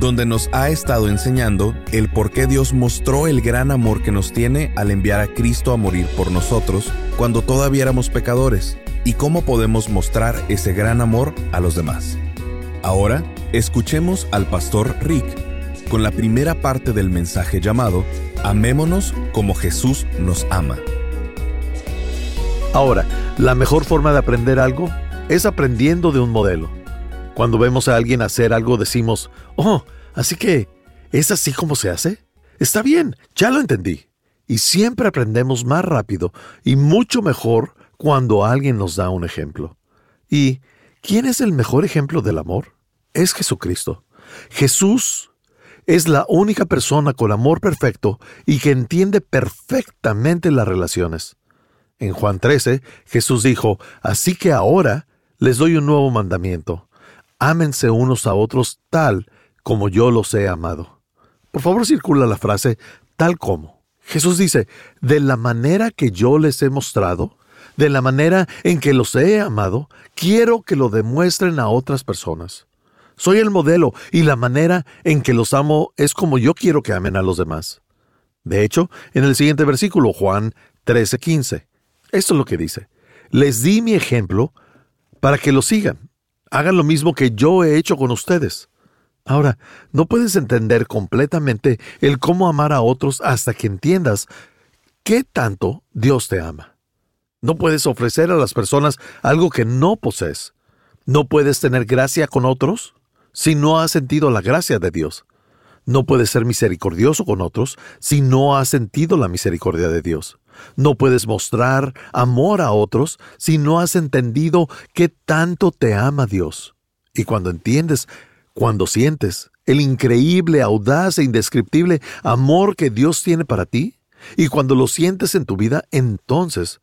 donde nos ha estado enseñando el por qué Dios mostró el gran amor que nos tiene al enviar a Cristo a morir por nosotros cuando todavía éramos pecadores y cómo podemos mostrar ese gran amor a los demás. Ahora, escuchemos al pastor Rick con la primera parte del mensaje llamado Amémonos como Jesús nos ama. Ahora, la mejor forma de aprender algo es aprendiendo de un modelo. Cuando vemos a alguien hacer algo decimos, oh, así que, ¿es así como se hace? Está bien, ya lo entendí. Y siempre aprendemos más rápido y mucho mejor cuando alguien nos da un ejemplo. ¿Y quién es el mejor ejemplo del amor? Es Jesucristo. Jesús es la única persona con amor perfecto y que entiende perfectamente las relaciones. En Juan 13, Jesús dijo, Así que ahora les doy un nuevo mandamiento, ámense unos a otros tal como yo los he amado. Por favor, circula la frase tal como. Jesús dice, de la manera que yo les he mostrado, de la manera en que los he amado, quiero que lo demuestren a otras personas. Soy el modelo y la manera en que los amo es como yo quiero que amen a los demás. De hecho, en el siguiente versículo, Juan 13:15, esto es lo que dice. Les di mi ejemplo para que lo sigan hagan lo mismo que yo he hecho con ustedes. Ahora, no puedes entender completamente el cómo amar a otros hasta que entiendas qué tanto Dios te ama. No puedes ofrecer a las personas algo que no posees. No puedes tener gracia con otros si no has sentido la gracia de Dios. No puedes ser misericordioso con otros si no has sentido la misericordia de Dios. No puedes mostrar amor a otros si no has entendido qué tanto te ama Dios. Y cuando entiendes, cuando sientes el increíble, audaz e indescriptible amor que Dios tiene para ti, y cuando lo sientes en tu vida, entonces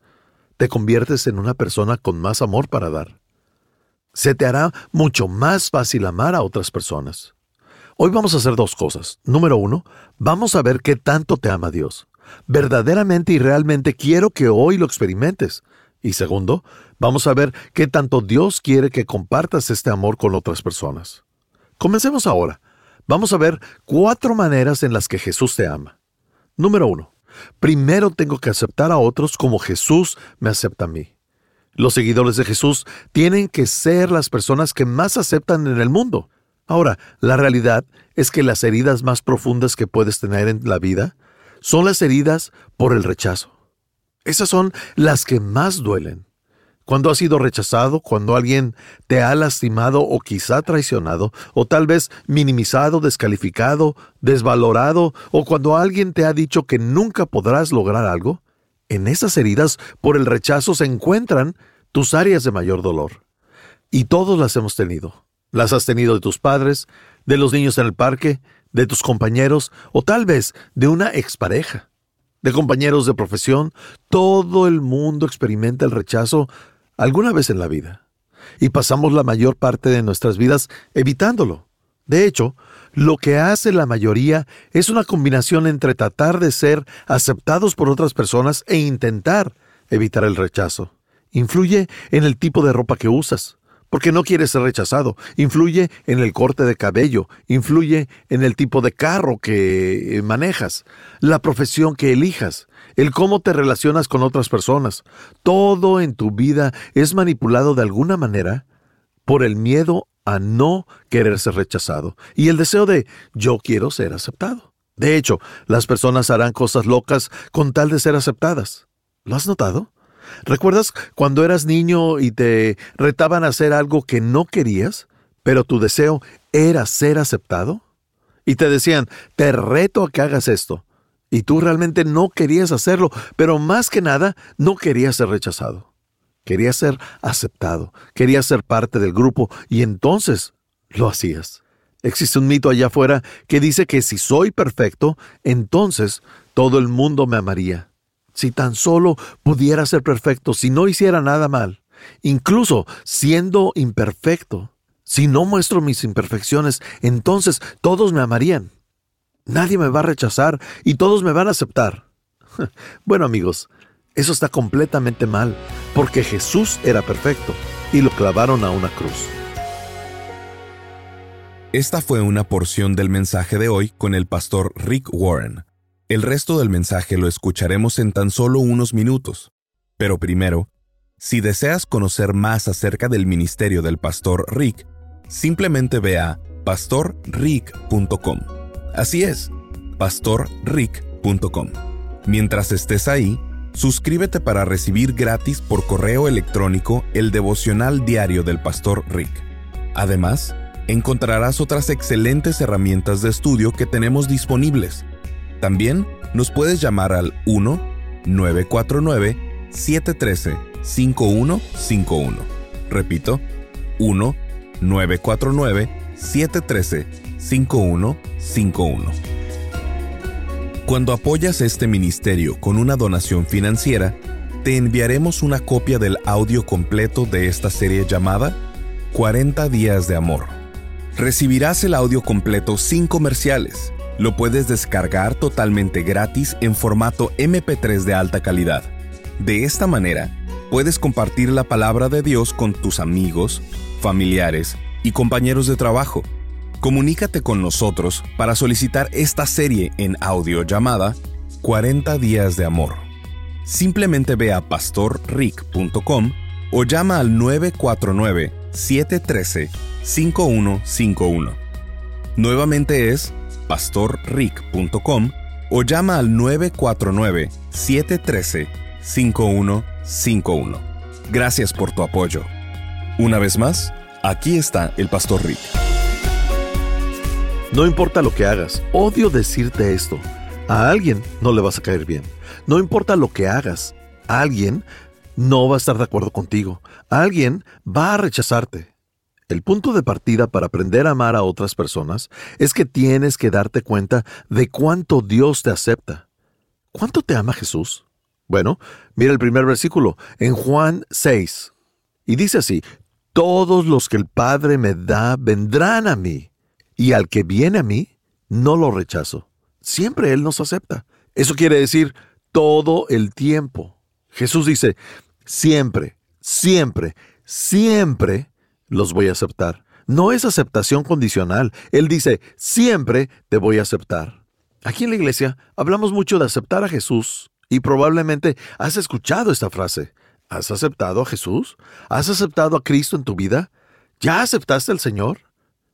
te conviertes en una persona con más amor para dar. Se te hará mucho más fácil amar a otras personas. Hoy vamos a hacer dos cosas. Número uno, vamos a ver qué tanto te ama Dios. Verdaderamente y realmente quiero que hoy lo experimentes. Y segundo, vamos a ver qué tanto Dios quiere que compartas este amor con otras personas. Comencemos ahora. Vamos a ver cuatro maneras en las que Jesús te ama. Número uno, primero tengo que aceptar a otros como Jesús me acepta a mí. Los seguidores de Jesús tienen que ser las personas que más aceptan en el mundo. Ahora, la realidad es que las heridas más profundas que puedes tener en la vida son las heridas por el rechazo. Esas son las que más duelen. Cuando has sido rechazado, cuando alguien te ha lastimado o quizá traicionado, o tal vez minimizado, descalificado, desvalorado, o cuando alguien te ha dicho que nunca podrás lograr algo, en esas heridas por el rechazo se encuentran tus áreas de mayor dolor. Y todos las hemos tenido. Las has tenido de tus padres, de los niños en el parque, de tus compañeros o tal vez de una expareja, de compañeros de profesión. Todo el mundo experimenta el rechazo alguna vez en la vida y pasamos la mayor parte de nuestras vidas evitándolo. De hecho, lo que hace la mayoría es una combinación entre tratar de ser aceptados por otras personas e intentar evitar el rechazo. Influye en el tipo de ropa que usas, porque no quieres ser rechazado. Influye en el corte de cabello, influye en el tipo de carro que eh, manejas, la profesión que elijas, el cómo te relacionas con otras personas. Todo en tu vida es manipulado de alguna manera por el miedo a no querer ser rechazado y el deseo de yo quiero ser aceptado. De hecho, las personas harán cosas locas con tal de ser aceptadas. ¿Lo has notado? ¿Recuerdas cuando eras niño y te retaban a hacer algo que no querías, pero tu deseo era ser aceptado? Y te decían, te reto a que hagas esto. Y tú realmente no querías hacerlo, pero más que nada no querías ser rechazado. Querías ser aceptado, querías ser parte del grupo y entonces lo hacías. Existe un mito allá afuera que dice que si soy perfecto, entonces todo el mundo me amaría. Si tan solo pudiera ser perfecto, si no hiciera nada mal, incluso siendo imperfecto, si no muestro mis imperfecciones, entonces todos me amarían. Nadie me va a rechazar y todos me van a aceptar. Bueno amigos, eso está completamente mal, porque Jesús era perfecto y lo clavaron a una cruz. Esta fue una porción del mensaje de hoy con el pastor Rick Warren. El resto del mensaje lo escucharemos en tan solo unos minutos. Pero primero, si deseas conocer más acerca del ministerio del pastor Rick, simplemente ve a pastorrick.com. Así es, pastorrick.com. Mientras estés ahí, suscríbete para recibir gratis por correo electrónico el devocional diario del pastor Rick. Además, encontrarás otras excelentes herramientas de estudio que tenemos disponibles. También nos puedes llamar al 1-949-713-5151. Repito, 1-949-713-5151. Cuando apoyas este ministerio con una donación financiera, te enviaremos una copia del audio completo de esta serie llamada 40 días de amor recibirás el audio completo sin comerciales. Lo puedes descargar totalmente gratis en formato MP3 de alta calidad. De esta manera, puedes compartir la palabra de Dios con tus amigos, familiares y compañeros de trabajo. Comunícate con nosotros para solicitar esta serie en audio llamada 40 días de amor. Simplemente ve a pastorrick.com o llama al 949 713-5151. Nuevamente es pastorrick.com o llama al 949-713-5151. Gracias por tu apoyo. Una vez más, aquí está el Pastor Rick. No importa lo que hagas, odio decirte esto. A alguien no le vas a caer bien. No importa lo que hagas, alguien no va a estar de acuerdo contigo. Alguien va a rechazarte. El punto de partida para aprender a amar a otras personas es que tienes que darte cuenta de cuánto Dios te acepta. ¿Cuánto te ama Jesús? Bueno, mira el primer versículo en Juan 6. Y dice así, todos los que el Padre me da vendrán a mí, y al que viene a mí, no lo rechazo. Siempre Él nos acepta. Eso quiere decir todo el tiempo. Jesús dice, siempre, siempre, siempre los voy a aceptar. No es aceptación condicional. Él dice, siempre te voy a aceptar. Aquí en la iglesia hablamos mucho de aceptar a Jesús y probablemente has escuchado esta frase. ¿Has aceptado a Jesús? ¿Has aceptado a Cristo en tu vida? ¿Ya aceptaste al Señor?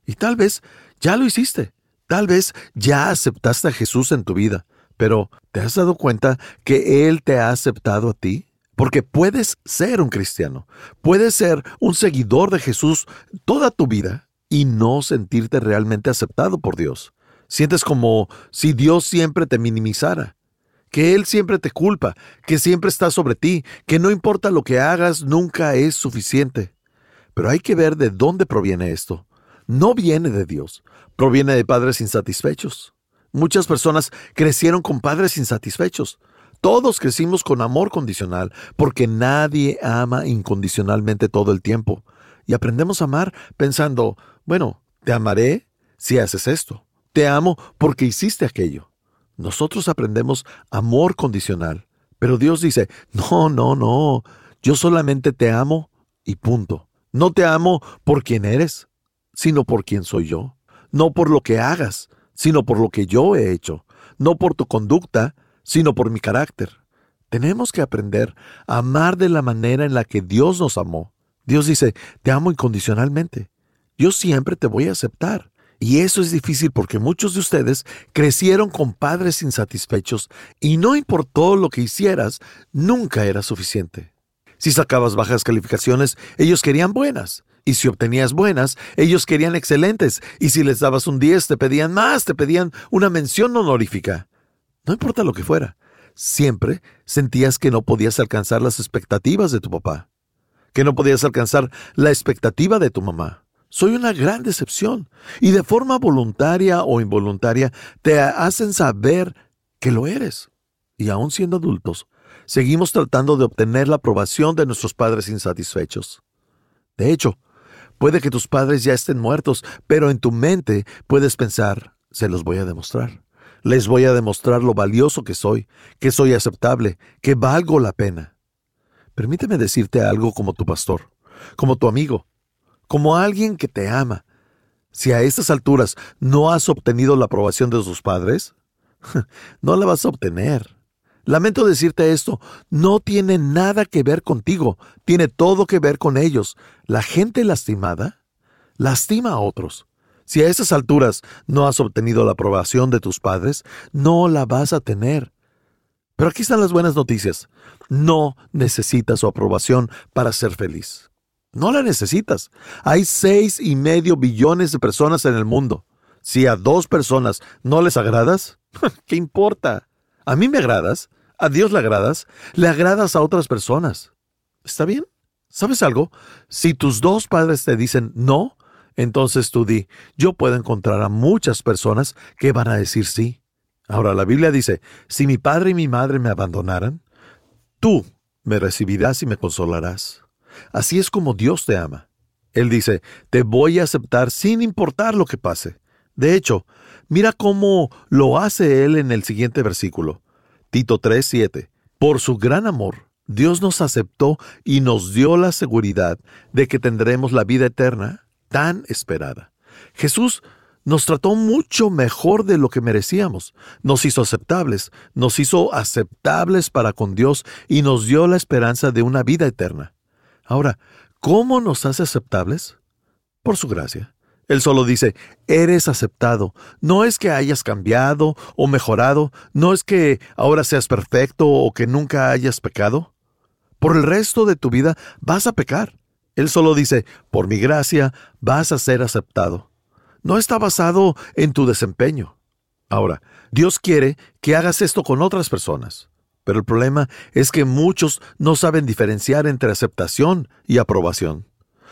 Y tal vez ya lo hiciste. Tal vez ya aceptaste a Jesús en tu vida. Pero, ¿te has dado cuenta que Él te ha aceptado a ti? Porque puedes ser un cristiano, puedes ser un seguidor de Jesús toda tu vida y no sentirte realmente aceptado por Dios. Sientes como si Dios siempre te minimizara, que Él siempre te culpa, que siempre está sobre ti, que no importa lo que hagas, nunca es suficiente. Pero hay que ver de dónde proviene esto. No viene de Dios, proviene de padres insatisfechos. Muchas personas crecieron con padres insatisfechos. Todos crecimos con amor condicional, porque nadie ama incondicionalmente todo el tiempo. Y aprendemos a amar pensando, bueno, te amaré si haces esto. Te amo porque hiciste aquello. Nosotros aprendemos amor condicional. Pero Dios dice, no, no, no, yo solamente te amo y punto. No te amo por quien eres, sino por quien soy yo. No por lo que hagas, sino por lo que yo he hecho, no por tu conducta, sino por mi carácter. Tenemos que aprender a amar de la manera en la que Dios nos amó. Dios dice, te amo incondicionalmente. Yo siempre te voy a aceptar. Y eso es difícil porque muchos de ustedes crecieron con padres insatisfechos y no importó lo que hicieras, nunca era suficiente. Si sacabas bajas calificaciones, ellos querían buenas. Y si obtenías buenas, ellos querían excelentes. Y si les dabas un 10, te pedían más, te pedían una mención honorífica. No importa lo que fuera, siempre sentías que no podías alcanzar las expectativas de tu papá, que no podías alcanzar la expectativa de tu mamá. Soy una gran decepción. Y de forma voluntaria o involuntaria te hacen saber que lo eres. Y aún siendo adultos, Seguimos tratando de obtener la aprobación de nuestros padres insatisfechos. De hecho, puede que tus padres ya estén muertos, pero en tu mente puedes pensar, se los voy a demostrar. Les voy a demostrar lo valioso que soy, que soy aceptable, que valgo la pena. Permíteme decirte algo como tu pastor, como tu amigo, como alguien que te ama. Si a estas alturas no has obtenido la aprobación de tus padres, no la vas a obtener. Lamento decirte esto, no tiene nada que ver contigo, tiene todo que ver con ellos. La gente lastimada lastima a otros. Si a esas alturas no has obtenido la aprobación de tus padres, no la vas a tener. Pero aquí están las buenas noticias. No necesitas su aprobación para ser feliz. No la necesitas. Hay seis y medio billones de personas en el mundo. Si a dos personas no les agradas, ¿qué importa? A mí me agradas, a Dios le agradas, le agradas a otras personas. ¿Está bien? ¿Sabes algo? Si tus dos padres te dicen no, entonces tú di, yo puedo encontrar a muchas personas que van a decir sí. Ahora la Biblia dice, si mi padre y mi madre me abandonaran, tú me recibirás y me consolarás. Así es como Dios te ama. Él dice, te voy a aceptar sin importar lo que pase. De hecho, mira cómo lo hace Él en el siguiente versículo. Tito 3:7. Por su gran amor, Dios nos aceptó y nos dio la seguridad de que tendremos la vida eterna tan esperada. Jesús nos trató mucho mejor de lo que merecíamos, nos hizo aceptables, nos hizo aceptables para con Dios y nos dio la esperanza de una vida eterna. Ahora, ¿cómo nos hace aceptables? Por su gracia. Él solo dice, eres aceptado. No es que hayas cambiado o mejorado, no es que ahora seas perfecto o que nunca hayas pecado. Por el resto de tu vida vas a pecar. Él solo dice, por mi gracia vas a ser aceptado. No está basado en tu desempeño. Ahora, Dios quiere que hagas esto con otras personas, pero el problema es que muchos no saben diferenciar entre aceptación y aprobación.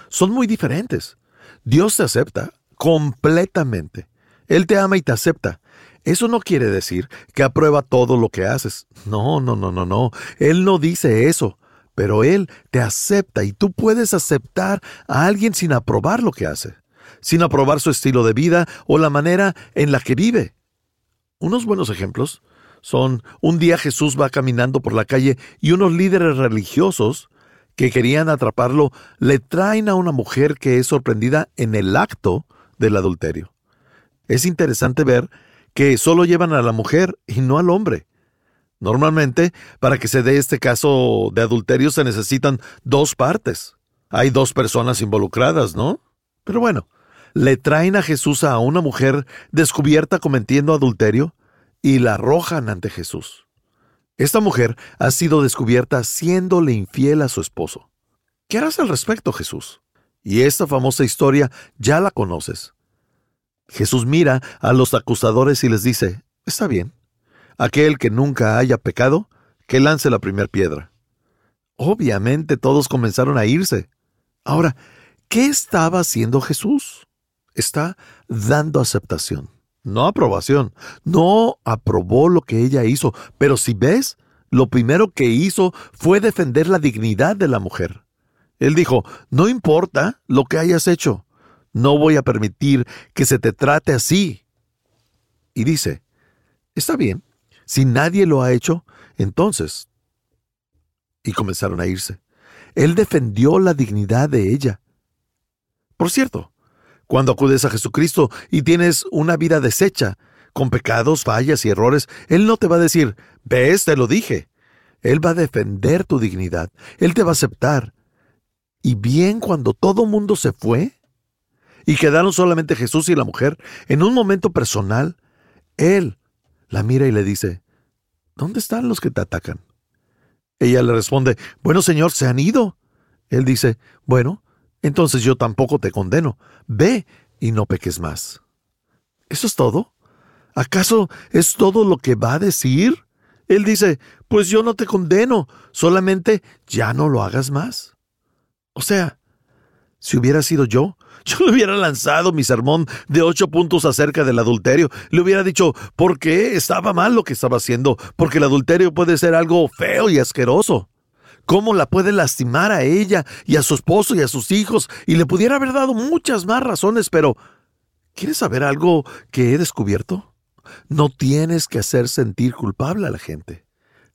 Son muy diferentes. Dios te acepta completamente. Él te ama y te acepta. Eso no quiere decir que aprueba todo lo que haces. No, no, no, no, no. Él no dice eso pero Él te acepta y tú puedes aceptar a alguien sin aprobar lo que hace, sin aprobar su estilo de vida o la manera en la que vive. Unos buenos ejemplos son un día Jesús va caminando por la calle y unos líderes religiosos que querían atraparlo le traen a una mujer que es sorprendida en el acto del adulterio. Es interesante ver que solo llevan a la mujer y no al hombre. Normalmente, para que se dé este caso de adulterio se necesitan dos partes. Hay dos personas involucradas, ¿no? Pero bueno, le traen a Jesús a una mujer descubierta cometiendo adulterio y la arrojan ante Jesús. Esta mujer ha sido descubierta siéndole infiel a su esposo. ¿Qué harás al respecto, Jesús? Y esta famosa historia ya la conoces. Jesús mira a los acusadores y les dice, está bien, aquel que nunca haya pecado, que lance la primera piedra. Obviamente todos comenzaron a irse. Ahora, ¿qué estaba haciendo Jesús? Está dando aceptación, no aprobación. No aprobó lo que ella hizo, pero si ves, lo primero que hizo fue defender la dignidad de la mujer. Él dijo, no importa lo que hayas hecho, no voy a permitir que se te trate así. Y dice, está bien, si nadie lo ha hecho, entonces... Y comenzaron a irse. Él defendió la dignidad de ella. Por cierto, cuando acudes a Jesucristo y tienes una vida deshecha, con pecados, fallas y errores, Él no te va a decir, ves, te lo dije. Él va a defender tu dignidad. Él te va a aceptar. Y bien cuando todo mundo se fue y quedaron solamente Jesús y la mujer, en un momento personal, Él la mira y le dice, ¿Dónde están los que te atacan? Ella le responde, Bueno, Señor, se han ido. Él dice, Bueno, entonces yo tampoco te condeno. Ve y no peques más. ¿Eso es todo? ¿Acaso es todo lo que va a decir? Él dice, Pues yo no te condeno, solamente ya no lo hagas más. O sea, Si hubiera sido yo, yo le hubiera lanzado mi sermón de ocho puntos acerca del adulterio. Le hubiera dicho por qué estaba mal lo que estaba haciendo, porque el adulterio puede ser algo feo y asqueroso. Cómo la puede lastimar a ella y a su esposo y a sus hijos, y le pudiera haber dado muchas más razones, pero ¿quieres saber algo que he descubierto? No tienes que hacer sentir culpable a la gente.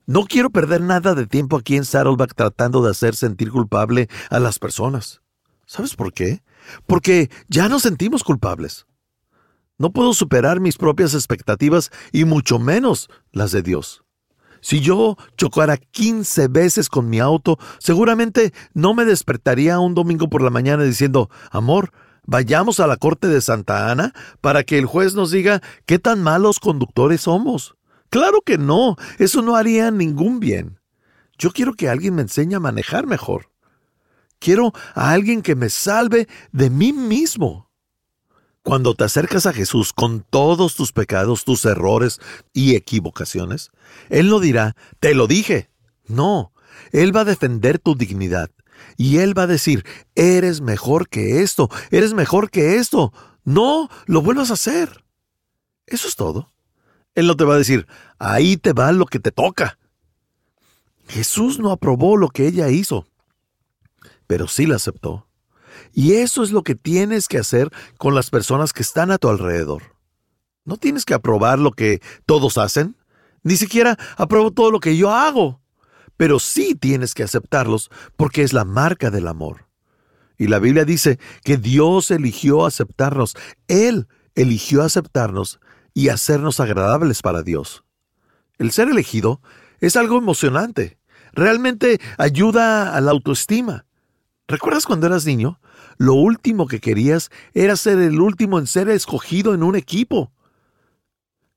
No quiero perder nada de tiempo aquí en Saddleback tratando de hacer sentir culpable a las personas. ¿Sabes por qué? Porque ya nos sentimos culpables. No puedo superar mis propias expectativas y mucho menos las de Dios. Si yo chocara 15 veces con mi auto, seguramente no me despertaría un domingo por la mañana diciendo, amor, vayamos a la corte de Santa Ana para que el juez nos diga qué tan malos conductores somos. Claro que no, eso no haría ningún bien. Yo quiero que alguien me enseñe a manejar mejor. Quiero a alguien que me salve de mí mismo. Cuando te acercas a Jesús con todos tus pecados, tus errores y equivocaciones, Él no dirá, te lo dije. No, Él va a defender tu dignidad. Y Él va a decir, eres mejor que esto, eres mejor que esto. No, lo vuelvas a hacer. Eso es todo. Él no te va a decir, ahí te va lo que te toca. Jesús no aprobó lo que ella hizo, pero sí la aceptó. Y eso es lo que tienes que hacer con las personas que están a tu alrededor. No tienes que aprobar lo que todos hacen, ni siquiera apruebo todo lo que yo hago, pero sí tienes que aceptarlos porque es la marca del amor. Y la Biblia dice que Dios eligió aceptarnos, Él eligió aceptarnos y hacernos agradables para Dios. El ser elegido es algo emocionante. Realmente ayuda a la autoestima. ¿Recuerdas cuando eras niño? Lo último que querías era ser el último en ser escogido en un equipo.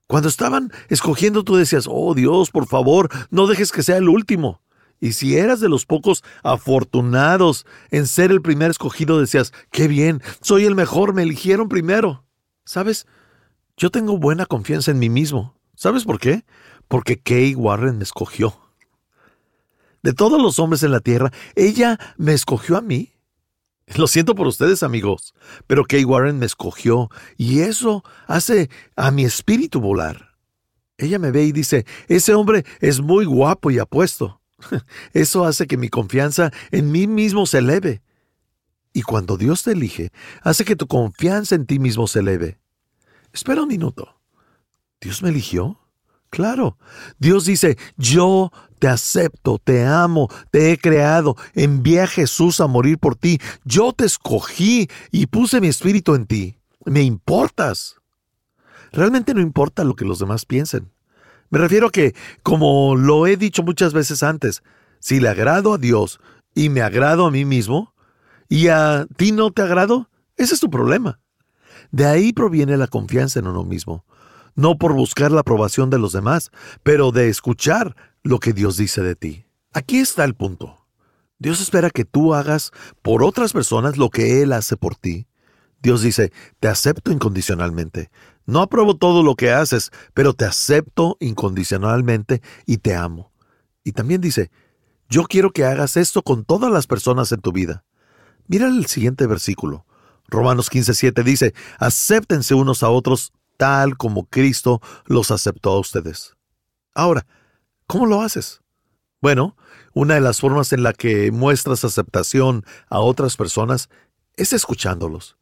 Cuando estaban escogiendo tú decías, oh Dios, por favor, no dejes que sea el último. Y si eras de los pocos afortunados en ser el primer escogido, decías, qué bien, soy el mejor, me eligieron primero. ¿Sabes? Yo tengo buena confianza en mí mismo. ¿Sabes por qué? Porque Kay Warren me escogió. De todos los hombres en la tierra, ella me escogió a mí. Lo siento por ustedes, amigos, pero Kay Warren me escogió y eso hace a mi espíritu volar. Ella me ve y dice, ese hombre es muy guapo y apuesto. Eso hace que mi confianza en mí mismo se eleve. Y cuando Dios te elige, hace que tu confianza en ti mismo se eleve. Espera un minuto. ¿Dios me eligió? Claro. Dios dice, yo te acepto, te amo, te he creado, envié a Jesús a morir por ti, yo te escogí y puse mi espíritu en ti. Me importas. Realmente no importa lo que los demás piensen. Me refiero a que, como lo he dicho muchas veces antes, si le agrado a Dios y me agrado a mí mismo, y a ti no te agrado, ese es tu problema. De ahí proviene la confianza en uno mismo, no por buscar la aprobación de los demás, pero de escuchar lo que Dios dice de ti. Aquí está el punto. Dios espera que tú hagas por otras personas lo que Él hace por ti. Dios dice, te acepto incondicionalmente. No apruebo todo lo que haces, pero te acepto incondicionalmente y te amo. Y también dice, yo quiero que hagas esto con todas las personas en tu vida. Mira el siguiente versículo. Romanos 15:7 dice, acéptense unos a otros tal como Cristo los aceptó a ustedes. Ahora, ¿cómo lo haces? Bueno, una de las formas en la que muestras aceptación a otras personas es escuchándolos.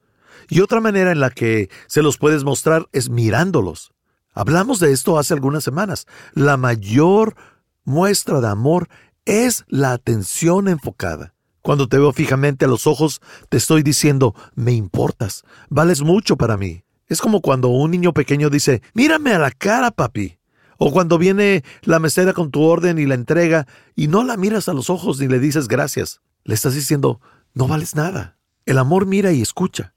Y otra manera en la que se los puedes mostrar es mirándolos. Hablamos de esto hace algunas semanas. La mayor muestra de amor es la atención enfocada. Cuando te veo fijamente a los ojos, te estoy diciendo, me importas, vales mucho para mí. Es como cuando un niño pequeño dice, mírame a la cara, papi. O cuando viene la mesera con tu orden y la entrega y no la miras a los ojos ni le dices gracias. Le estás diciendo, no vales nada. El amor mira y escucha.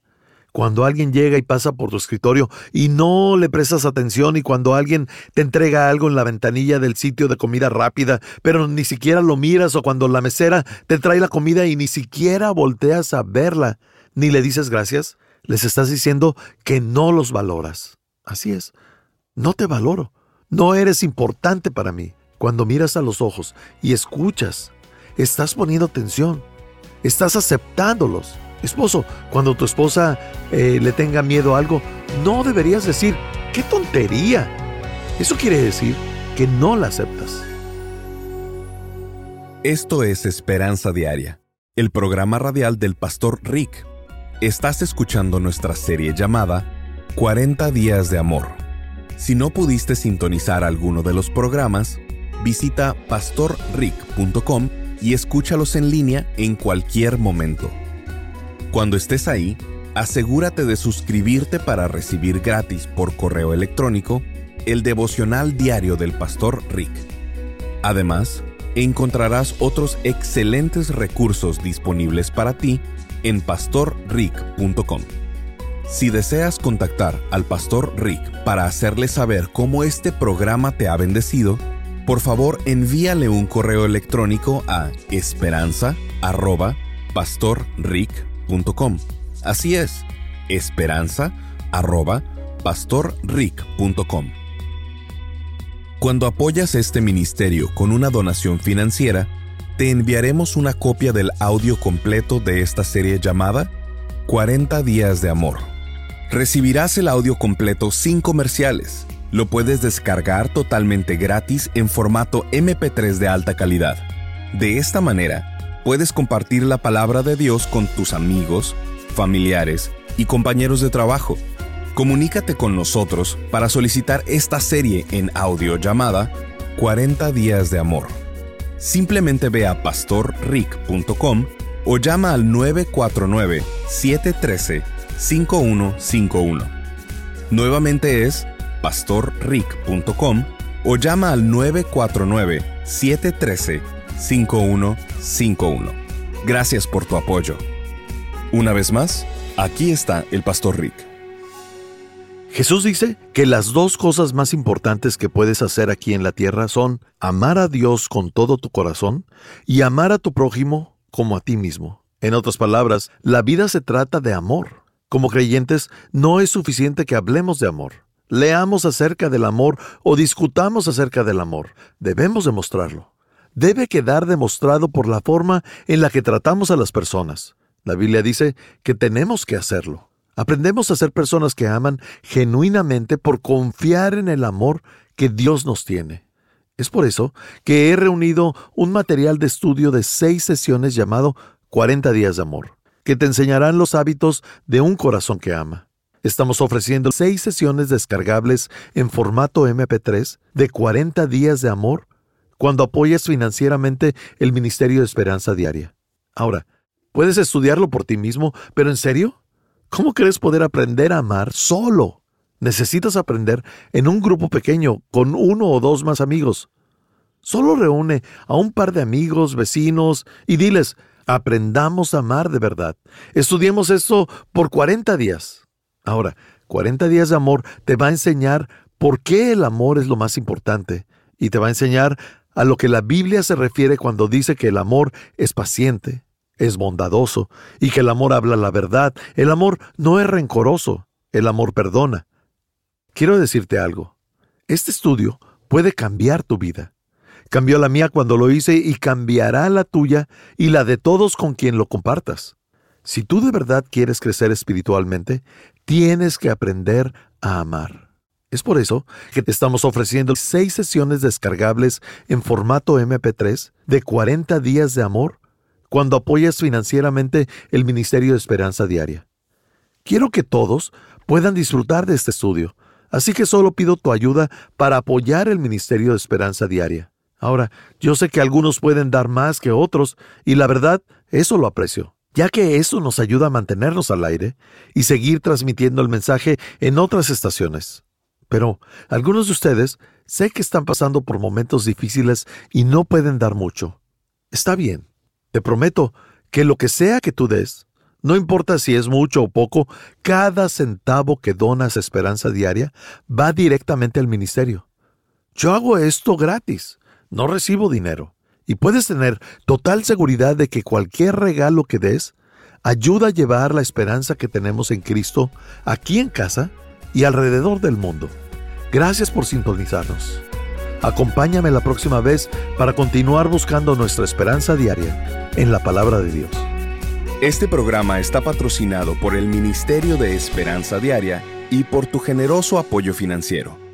Cuando alguien llega y pasa por tu escritorio y no le prestas atención y cuando alguien te entrega algo en la ventanilla del sitio de comida rápida, pero ni siquiera lo miras o cuando la mesera te trae la comida y ni siquiera volteas a verla, ni le dices gracias, les estás diciendo que no los valoras. Así es, no te valoro, no eres importante para mí. Cuando miras a los ojos y escuchas, estás poniendo atención, estás aceptándolos Esposo, cuando tu esposa eh, le tenga miedo a algo, no deberías decir, ¡qué tontería! Eso quiere decir que no la aceptas. Esto es Esperanza Diaria, el programa radial del pastor Rick. Estás escuchando nuestra serie llamada 40 días de amor. Si no pudiste sintonizar alguno de los programas, visita pastorrick.com y escúchalos en línea en cualquier momento. Cuando estés ahí, asegúrate de suscribirte para recibir gratis por correo electrónico el devocional diario del pastor Rick. Además, encontrarás otros excelentes recursos disponibles para ti en pastorrick.com. Si deseas contactar al pastor Rick para hacerle saber cómo este programa te ha bendecido, por favor envíale un correo electrónico a esperanza@pastorrick.com. Así es, esperanza@pastorrick.com. Cuando apoyas este ministerio con una donación financiera, te enviaremos una copia del audio completo de esta serie llamada 40 días de amor. Recibirás el audio completo sin comerciales. Lo puedes descargar totalmente gratis en formato MP3 de alta calidad. De esta manera, puedes compartir la palabra de Dios con tus amigos, familiares y compañeros de trabajo Comunícate con nosotros para solicitar esta serie en audio llamada 40 días de amor. Simplemente ve a pastorrick.com o llama al 949-713-5151. Nuevamente es pastorrick.com o llama al 949-713-5151. Gracias por tu apoyo. Una vez más, aquí está el Pastor Rick. Jesús dice que las dos cosas más importantes que puedes hacer aquí en la tierra son amar a Dios con todo tu corazón y amar a tu prójimo como a ti mismo. En otras palabras, la vida se trata de amor. Como creyentes, no es suficiente que hablemos de amor. Leamos acerca del amor o discutamos acerca del amor. Debemos demostrarlo. Debe quedar demostrado por la forma en la que tratamos a las personas. La Biblia dice que tenemos que hacerlo. Aprendemos a ser personas que aman genuinamente por confiar en el amor que Dios nos tiene. Es por eso que he reunido un material de estudio de seis sesiones llamado 40 días de amor, que te enseñarán los hábitos de un corazón que ama. Estamos ofreciendo seis sesiones descargables en formato MP3 de 40 días de amor cuando apoyas financieramente el Ministerio de Esperanza Diaria. Ahora, puedes estudiarlo por ti mismo, pero ¿en serio? ¿Cómo crees poder aprender a amar solo? Necesitas aprender en un grupo pequeño, con uno o dos más amigos. Solo reúne a un par de amigos, vecinos, y diles, aprendamos a amar de verdad. Estudiemos esto por 40 días. Ahora, 40 días de amor te va a enseñar por qué el amor es lo más importante y te va a enseñar a lo que la Biblia se refiere cuando dice que el amor es paciente, es bondadoso y que el amor habla la verdad. El amor no es rencoroso, el amor perdona. Quiero decirte algo. Este estudio puede cambiar tu vida. Cambió la mía cuando lo hice y cambiará la tuya y la de todos con quien lo compartas. Si tú de verdad quieres crecer espiritualmente, tienes que aprender a amar. Es por eso que te estamos ofreciendo seis sesiones descargables en formato MP3 de 40 días de amor cuando apoyas financieramente el Ministerio de Esperanza Diaria. Quiero que todos puedan disfrutar de este estudio, así que solo pido tu ayuda para apoyar el Ministerio de Esperanza Diaria. Ahora, yo sé que algunos pueden dar más que otros, y la verdad, eso lo aprecio, ya que eso nos ayuda a mantenernos al aire y seguir transmitiendo el mensaje en otras estaciones. Pero algunos de ustedes sé que están pasando por momentos difíciles y no pueden dar mucho. Está bien. Te prometo que lo que sea que tú des, no importa si es mucho o poco, cada centavo que donas a Esperanza Diaria va directamente al ministerio. Yo hago esto gratis, no recibo dinero. Y puedes tener total seguridad de que cualquier regalo que des ayuda a llevar la esperanza que tenemos en Cristo aquí en casa y alrededor del mundo. Gracias por sintonizarnos. Acompáñame la próxima vez para continuar buscando nuestra esperanza diaria en la palabra de Dios. Este programa está patrocinado por el Ministerio de Esperanza Diaria y por tu generoso apoyo financiero.